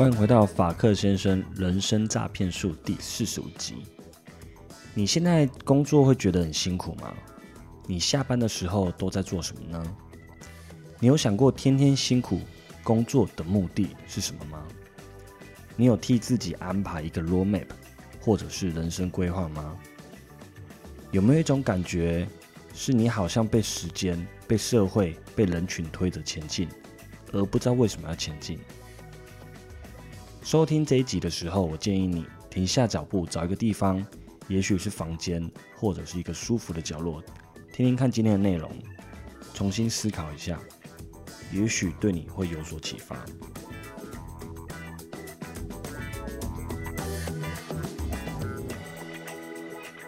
欢迎回到法克先生人生诈骗术第四十五集。你现在工作会觉得很辛苦吗？你下班的时候都在做什么呢？你有想过天天辛苦工作的目的是什么吗？你有替自己安排一个 roadmap 或者是人生规划吗？有没有一种感觉，是你好像被时间、被社会、被人群推着前进，而不知道为什么要前进？收听这一集的时候，我建议你停下脚步，找一个地方，也许是房间，或者是一个舒服的角落，听听看今天的内容，重新思考一下，也许对你会有所启发。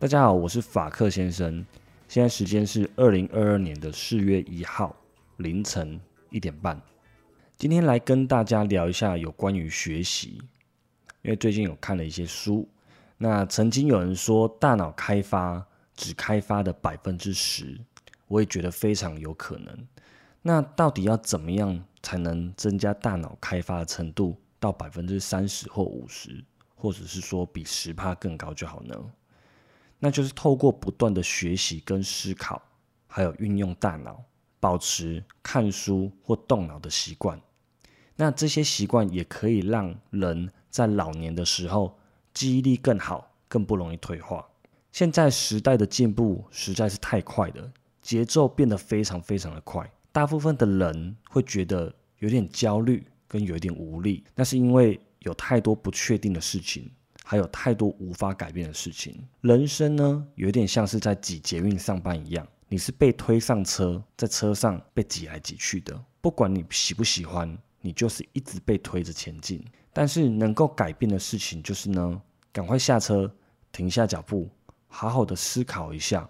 大家好，我是法克先生。现在时间是二零二二年的四月一号凌晨一点半。今天来跟大家聊一下有关于学习，因为最近有看了一些书。那曾经有人说，大脑开发只开发的百分之十，我也觉得非常有可能。那到底要怎么样才能增加大脑开发的程度到百分之三十或五十，或者是说比十趴更高就好呢？那就是透过不断的学习跟思考，还有运用大脑，保持看书或动脑的习惯。那这些习惯也可以让人在老年的时候记忆力更好，更不容易退化。现在时代的进步实在是太快了，节奏变得非常非常的快，大部分的人会觉得有点焦虑跟有点无力，那是因为有太多不确定的事情。还有太多无法改变的事情。人生呢，有点像是在挤捷运上班一样，你是被推上车，在车上被挤来挤去的。不管你喜不喜欢，你就是一直被推着前进。但是能够改变的事情就是呢，赶快下车，停下脚步，好好的思考一下，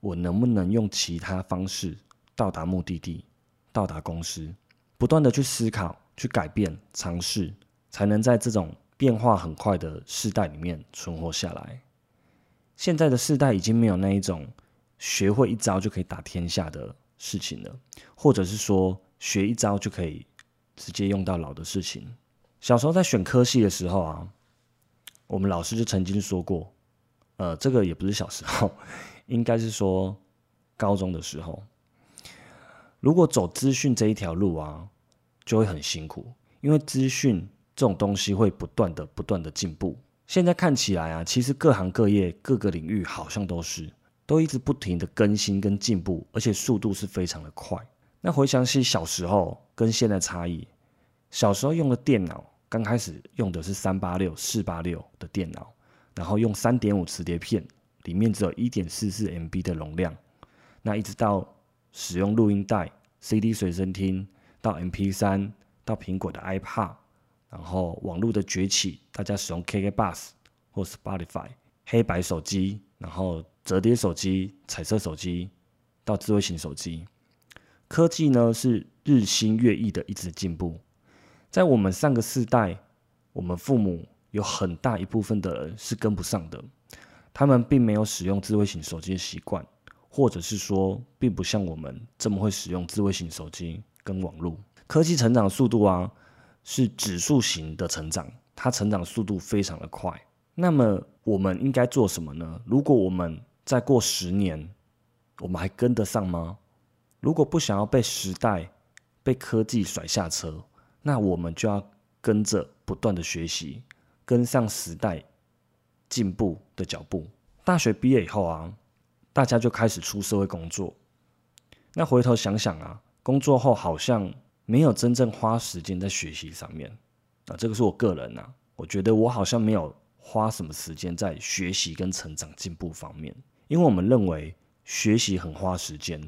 我能不能用其他方式到达目的地，到达公司。不断的去思考，去改变，尝试，才能在这种。变化很快的世代里面存活下来。现在的世代已经没有那一种学会一招就可以打天下的事情了，或者是说学一招就可以直接用到老的事情。小时候在选科系的时候啊，我们老师就曾经说过，呃，这个也不是小时候，应该是说高中的时候，如果走资讯这一条路啊，就会很辛苦，因为资讯。这种东西会不断的、不断的进步。现在看起来啊，其实各行各业、各个领域好像都是都一直不停的更新跟进步，而且速度是非常的快。那回想起小时候跟现在差异，小时候用的电脑刚开始用的是三八六、四八六的电脑，然后用三点五磁碟片，里面只有一点四四 MB 的容量。那一直到使用录音带、CD 随身听，到 MP 三，到苹果的 iPad。然后网络的崛起，大家使用 KK Bus 或 Spotify，黑白手机，然后折叠手机、彩色手机，到智慧型手机，科技呢是日新月异的一直进步。在我们上个世代，我们父母有很大一部分的人是跟不上的，他们并没有使用智慧型手机的习惯，或者是说，并不像我们这么会使用智慧型手机跟网络。科技成长速度啊。是指数型的成长，它成长速度非常的快。那么我们应该做什么呢？如果我们再过十年，我们还跟得上吗？如果不想要被时代、被科技甩下车，那我们就要跟着不断的学习，跟上时代进步的脚步。大学毕业以后啊，大家就开始出社会工作。那回头想想啊，工作后好像。没有真正花时间在学习上面，啊，这个是我个人呐，我觉得我好像没有花什么时间在学习跟成长进步方面，因为我们认为学习很花时间，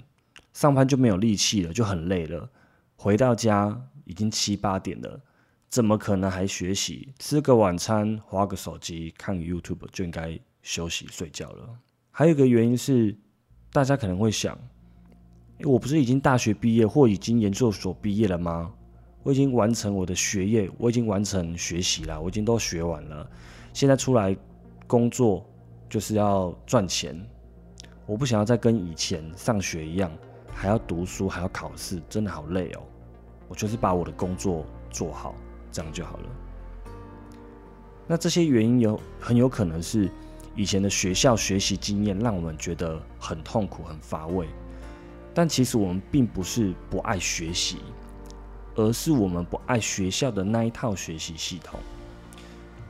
上班就没有力气了，就很累了，回到家已经七八点了，怎么可能还学习？吃个晚餐，划个手机，看 YouTube 就应该休息睡觉了。还有一个原因是，大家可能会想，我不是已经大学毕业或已经研究所毕业了吗？我已经完成我的学业，我已经完成学习了，我已经都学完了。现在出来工作就是要赚钱，我不想要再跟以前上学一样，还要读书，还要考试，真的好累哦。我就是把我的工作做好，这样就好了。那这些原因有很有可能是以前的学校学习经验让我们觉得很痛苦、很乏味，但其实我们并不是不爱学习。而是我们不爱学校的那一套学习系统，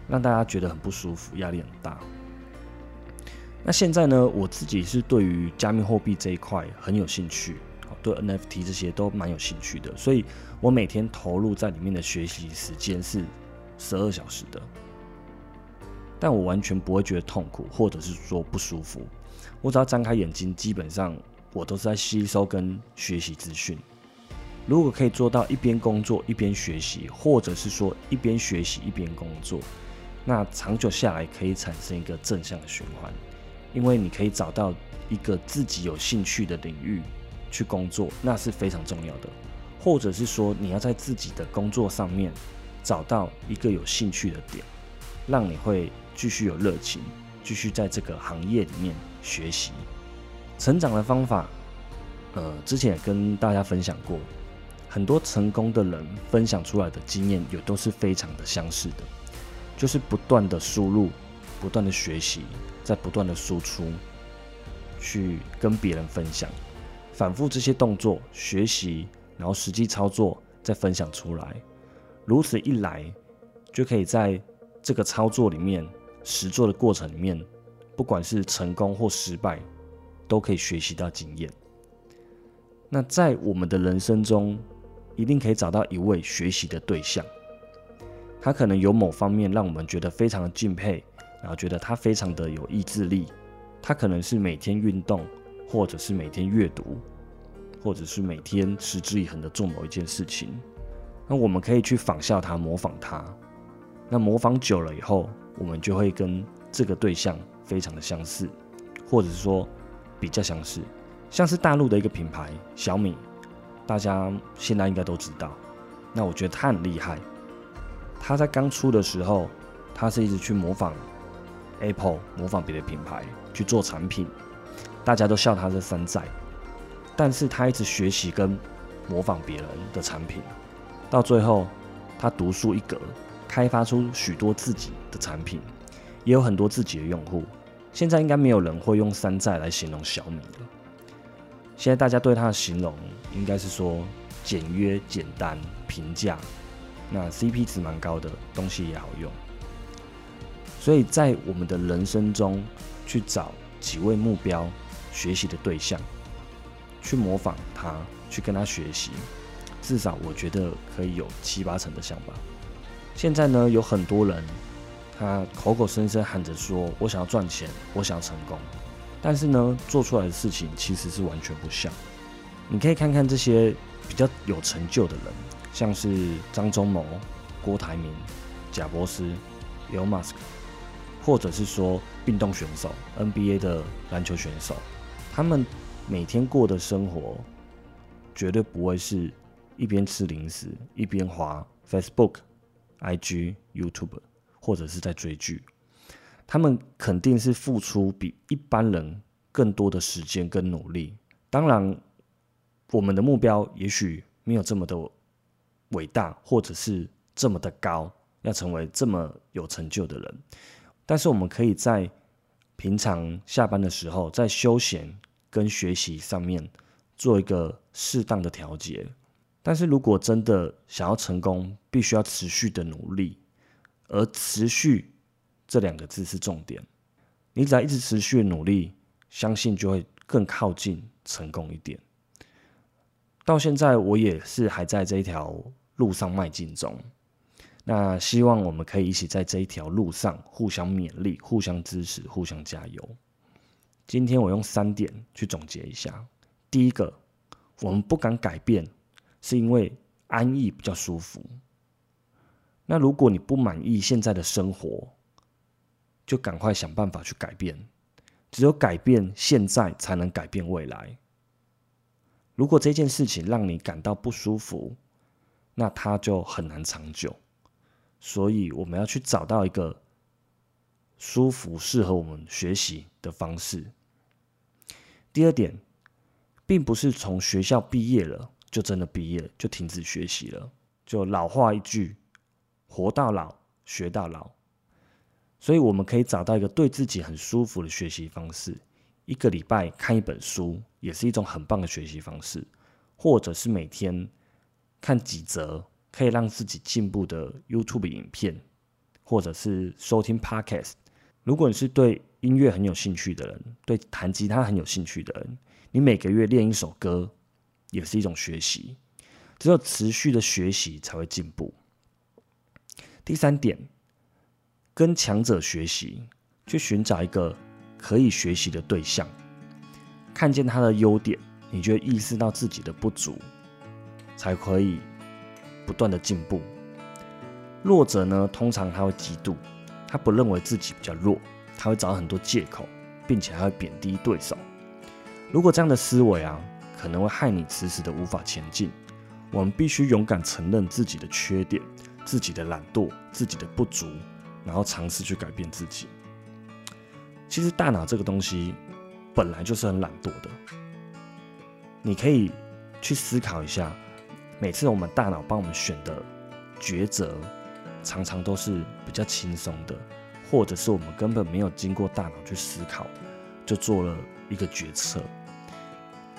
让大家觉得很不舒服，压力很大。那现在呢，我自己是对于加密货币这一块很有兴趣，对 NFT 这些都蛮有兴趣的，所以我每天投入在里面的学习时间是十二小时的，但我完全不会觉得痛苦，或者是说不舒服。我只要张开眼睛，基本上我都是在吸收跟学习资讯。如果可以做到一边工作一边学习，或者是说一边学习一边工作，那长久下来可以产生一个正向的循环，因为你可以找到一个自己有兴趣的领域去工作，那是非常重要的。或者是说你要在自己的工作上面找到一个有兴趣的点，让你会继续有热情，继续在这个行业里面学习成长的方法。呃，之前也跟大家分享过。很多成功的人分享出来的经验，也都是非常的相似的，就是不断的输入，不断的学习，在不断的输出，去跟别人分享，反复这些动作学习，然后实际操作再分享出来，如此一来，就可以在这个操作里面实做的过程里面，不管是成功或失败，都可以学习到经验。那在我们的人生中，一定可以找到一位学习的对象，他可能有某方面让我们觉得非常的敬佩，然后觉得他非常的有意志力。他可能是每天运动，或者是每天阅读，或者是每天持之以恒的做某一件事情。那我们可以去仿效他，模仿他。那模仿久了以后，我们就会跟这个对象非常的相似，或者说比较相似，像是大陆的一个品牌小米。大家现在应该都知道，那我觉得他很厉害。他在刚出的时候，他是一直去模仿 Apple，模仿别的品牌去做产品，大家都笑他是山寨。但是他一直学习跟模仿别人的产品，到最后他独树一格，开发出许多自己的产品，也有很多自己的用户。现在应该没有人会用山寨来形容小米了。现在大家对它的形容应该是说简约、简单、平价，那 CP 值蛮高的，东西也好用。所以在我们的人生中去找几位目标学习的对象，去模仿他，去跟他学习，至少我觉得可以有七八成的像吧。现在呢，有很多人他口口声声喊着说我想要赚钱，我想要成功。但是呢，做出来的事情其实是完全不像。你可以看看这些比较有成就的人，像是张忠谋、郭台铭、贾博士、Elon Musk，或者是说运动选手、NBA 的篮球选手，他们每天过的生活绝对不会是一边吃零食一边滑 Facebook、IG、YouTube，或者是在追剧。他们肯定是付出比一般人更多的时间跟努力。当然，我们的目标也许没有这么的伟大，或者是这么的高，要成为这么有成就的人。但是，我们可以在平常下班的时候，在休闲跟学习上面做一个适当的调节。但是如果真的想要成功，必须要持续的努力，而持续。这两个字是重点，你只要一直持续努力，相信就会更靠近成功一点。到现在我也是还在这一条路上迈进中，那希望我们可以一起在这一条路上互相勉励、互相支持、互相加油。今天我用三点去总结一下：第一个，我们不敢改变，是因为安逸、比较舒服。那如果你不满意现在的生活，就赶快想办法去改变。只有改变现在，才能改变未来。如果这件事情让你感到不舒服，那它就很难长久。所以，我们要去找到一个舒服、适合我们学习的方式。第二点，并不是从学校毕业了就真的毕业，就停止学习了。就老话一句。活到老，学到老，所以我们可以找到一个对自己很舒服的学习方式。一个礼拜看一本书，也是一种很棒的学习方式；或者是每天看几则可以让自己进步的 YouTube 影片，或者是收听 Podcast。如果你是对音乐很有兴趣的人，对弹吉他很有兴趣的人，你每个月练一首歌，也是一种学习。只有持续的学习，才会进步。第三点，跟强者学习，去寻找一个可以学习的对象，看见他的优点，你就意识到自己的不足，才可以不断的进步。弱者呢，通常他会嫉妒，他不认为自己比较弱，他会找很多借口，并且还会贬低对手。如果这样的思维啊，可能会害你迟迟的无法前进。我们必须勇敢承认自己的缺点。自己的懒惰，自己的不足，然后尝试去改变自己。其实大脑这个东西本来就是很懒惰的。你可以去思考一下，每次我们大脑帮我们选的抉择，常常都是比较轻松的，或者是我们根本没有经过大脑去思考，就做了一个决策。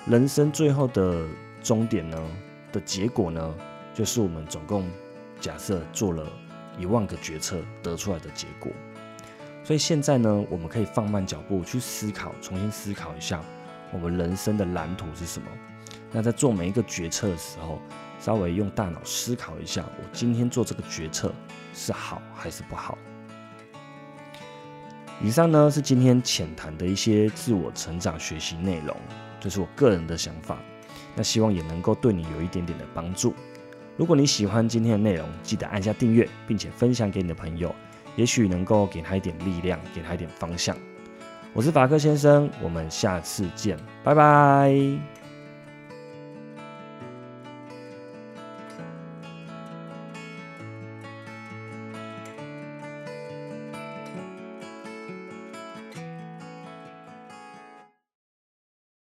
人生最后的终点呢，的结果呢，就是我们总共。假设做了一万个决策得出来的结果，所以现在呢，我们可以放慢脚步去思考，重新思考一下我们人生的蓝图是什么。那在做每一个决策的时候，稍微用大脑思考一下，我今天做这个决策是好还是不好。以上呢是今天浅谈的一些自我成长学习内容，这是我个人的想法，那希望也能够对你有一点点的帮助。如果你喜欢今天的内容，记得按下订阅，并且分享给你的朋友，也许能够给他一点力量，给他一点方向。我是法克先生，我们下次见，拜拜。